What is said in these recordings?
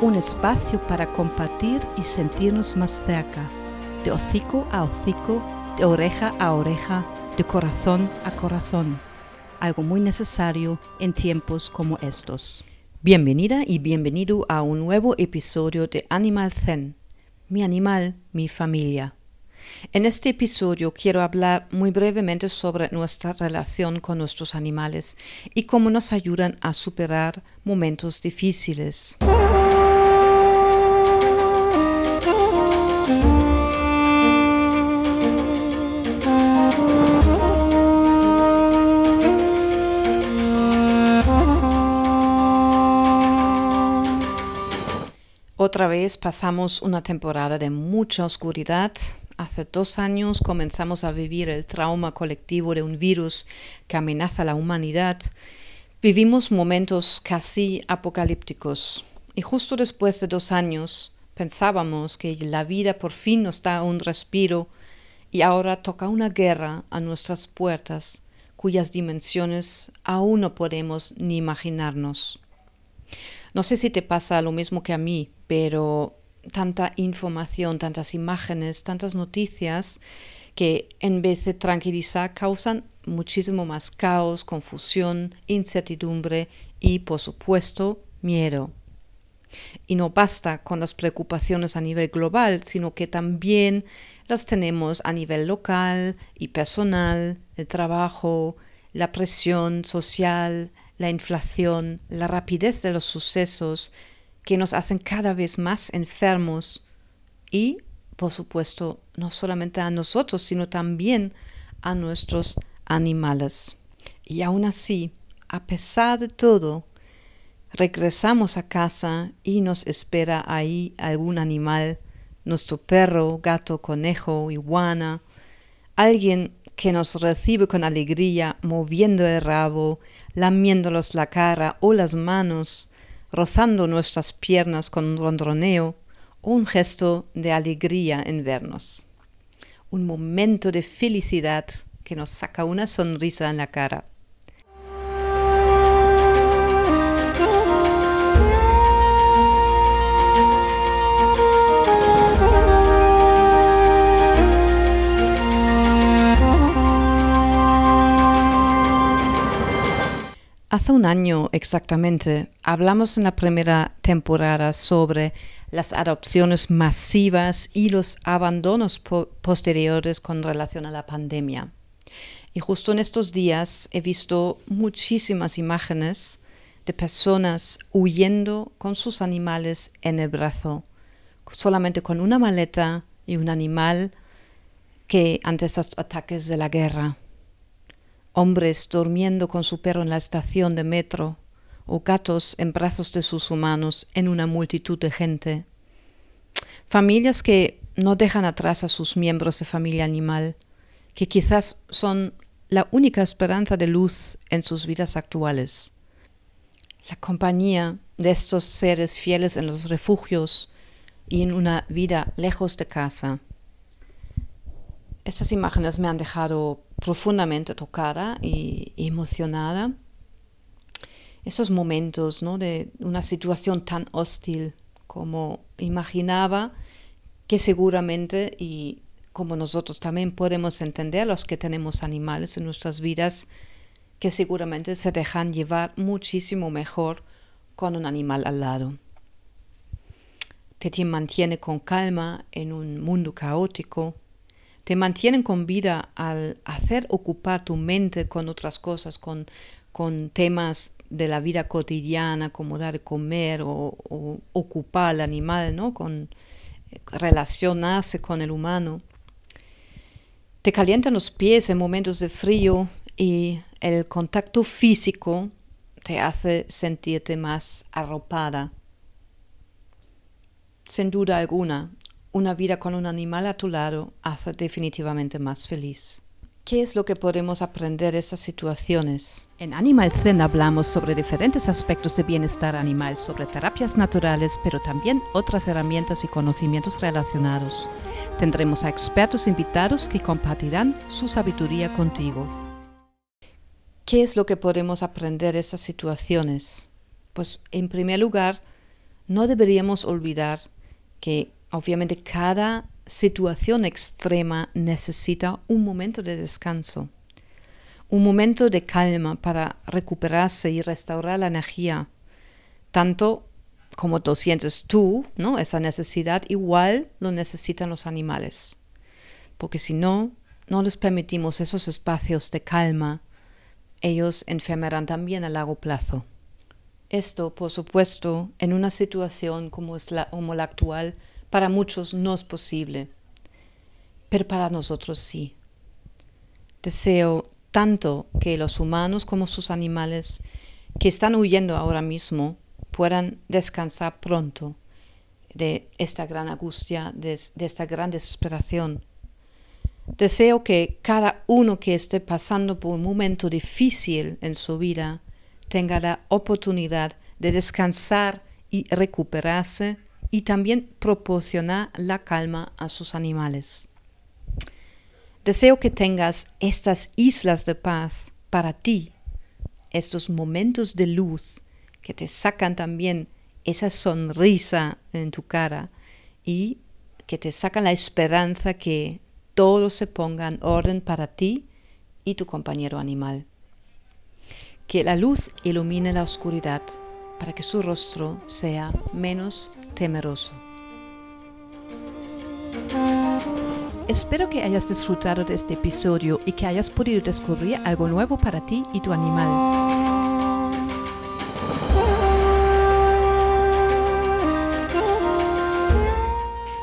Un espacio para compartir y sentirnos más cerca, de hocico a hocico, de oreja a oreja, de corazón a corazón, algo muy necesario en tiempos como estos. Bienvenida y bienvenido a un nuevo episodio de Animal Zen, mi animal, mi familia. En este episodio quiero hablar muy brevemente sobre nuestra relación con nuestros animales y cómo nos ayudan a superar momentos difíciles. Otra vez pasamos una temporada de mucha oscuridad. Hace dos años comenzamos a vivir el trauma colectivo de un virus que amenaza a la humanidad. Vivimos momentos casi apocalípticos. Y justo después de dos años pensábamos que la vida por fin nos da un respiro y ahora toca una guerra a nuestras puertas cuyas dimensiones aún no podemos ni imaginarnos. No sé si te pasa lo mismo que a mí, pero tanta información, tantas imágenes, tantas noticias que en vez de tranquilizar causan muchísimo más caos, confusión, incertidumbre y, por supuesto, miedo. Y no basta con las preocupaciones a nivel global, sino que también las tenemos a nivel local y personal, el trabajo, la presión social, la inflación, la rapidez de los sucesos que nos hacen cada vez más enfermos y, por supuesto, no solamente a nosotros, sino también a nuestros animales. Y aún así, a pesar de todo, regresamos a casa y nos espera ahí algún animal, nuestro perro, gato, conejo, iguana, alguien que nos recibe con alegría, moviendo el rabo, lamiéndolos la cara o las manos, rozando nuestras piernas con un rondroneo o un gesto de alegría en vernos. Un momento de felicidad que nos saca una sonrisa en la cara. Hace un año exactamente hablamos en la primera temporada sobre las adopciones masivas y los abandonos posteriores con relación a la pandemia. Y justo en estos días he visto muchísimas imágenes de personas huyendo con sus animales en el brazo, solamente con una maleta y un animal que ante estos ataques de la guerra hombres durmiendo con su perro en la estación de metro, o gatos en brazos de sus humanos en una multitud de gente. Familias que no dejan atrás a sus miembros de familia animal, que quizás son la única esperanza de luz en sus vidas actuales. La compañía de estos seres fieles en los refugios y en una vida lejos de casa. Estas imágenes me han dejado profundamente tocada y emocionada. esos momentos ¿no? de una situación tan hostil como imaginaba que seguramente y como nosotros también podemos entender los que tenemos animales en nuestras vidas que seguramente se dejan llevar muchísimo mejor con un animal al lado. Te mantiene con calma en un mundo caótico, te mantienen con vida al hacer ocupar tu mente con otras cosas, con, con temas de la vida cotidiana como dar de comer o, ocupar al animal, ¿no? con relacionarse con el humano. Te calientan los pies en momentos de frío y el contacto físico te hace sentirte más arropada. Sin duda alguna, una vida con un animal a tu lado hace definitivamente más feliz. ¿Qué es lo que podemos aprender de esas situaciones? En Animal Zen hablamos sobre diferentes aspectos de bienestar animal, sobre terapias naturales, pero también otras herramientas y conocimientos relacionados. Tendremos a expertos invitados que compartirán su sabiduría contigo. ¿Qué es lo que podemos aprender de esas situaciones? Pues en primer lugar, no deberíamos olvidar que obviamente cada situación extrema necesita un momento de descanso, un momento de calma para recuperarse y restaurar la energía, tanto como lo sientes tú, ¿no? Esa necesidad igual lo necesitan los animales, porque si no, no les permitimos esos espacios de calma, ellos enfermarán también a largo plazo. Esto, por supuesto, en una situación como, es la, como la actual, para muchos no es posible, pero para nosotros sí. Deseo tanto que los humanos como sus animales que están huyendo ahora mismo puedan descansar pronto de esta gran angustia, de, esta gran desesperación. Deseo que cada uno que esté pasando por un momento difícil en su vida tenga la oportunidad de descansar y recuperarse y también proporcionar la calma a sus animales. Deseo que tengas estas islas de paz para ti, estos momentos de luz que te sacan también esa sonrisa en tu cara y que te sacan la esperanza que todo se ponga en orden para ti y tu compañero animal. Que la luz ilumine la oscuridad para que su rostro sea menos temeroso. Espero que hayas disfrutado de este episodio y que hayas podido descubrir algo nuevo para ti y tu animal.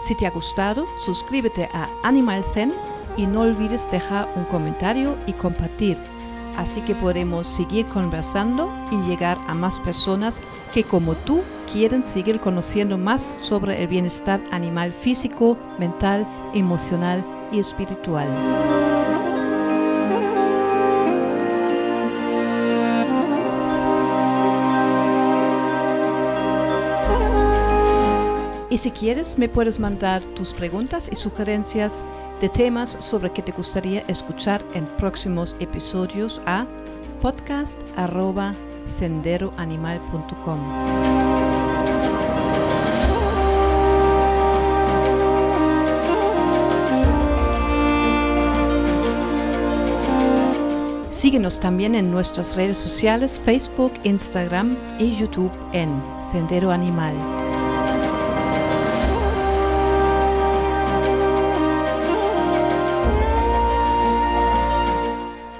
Si te ha gustado, suscríbete a Animal Zen y no olvides dejar un comentario y compartir así que podemos seguir conversando y llegar a más personas que como tú quieren seguir conociendo más sobre el bienestar animal físico, mental, emocional y espiritual. Y si quieres, me puedes mandar tus preguntas y sugerencias de temas sobre que te gustaría escuchar en próximos episodios a podcast.senderoanimal.com. Síguenos también en nuestras redes sociales Facebook, Instagram y YouTube en Sendero Animal.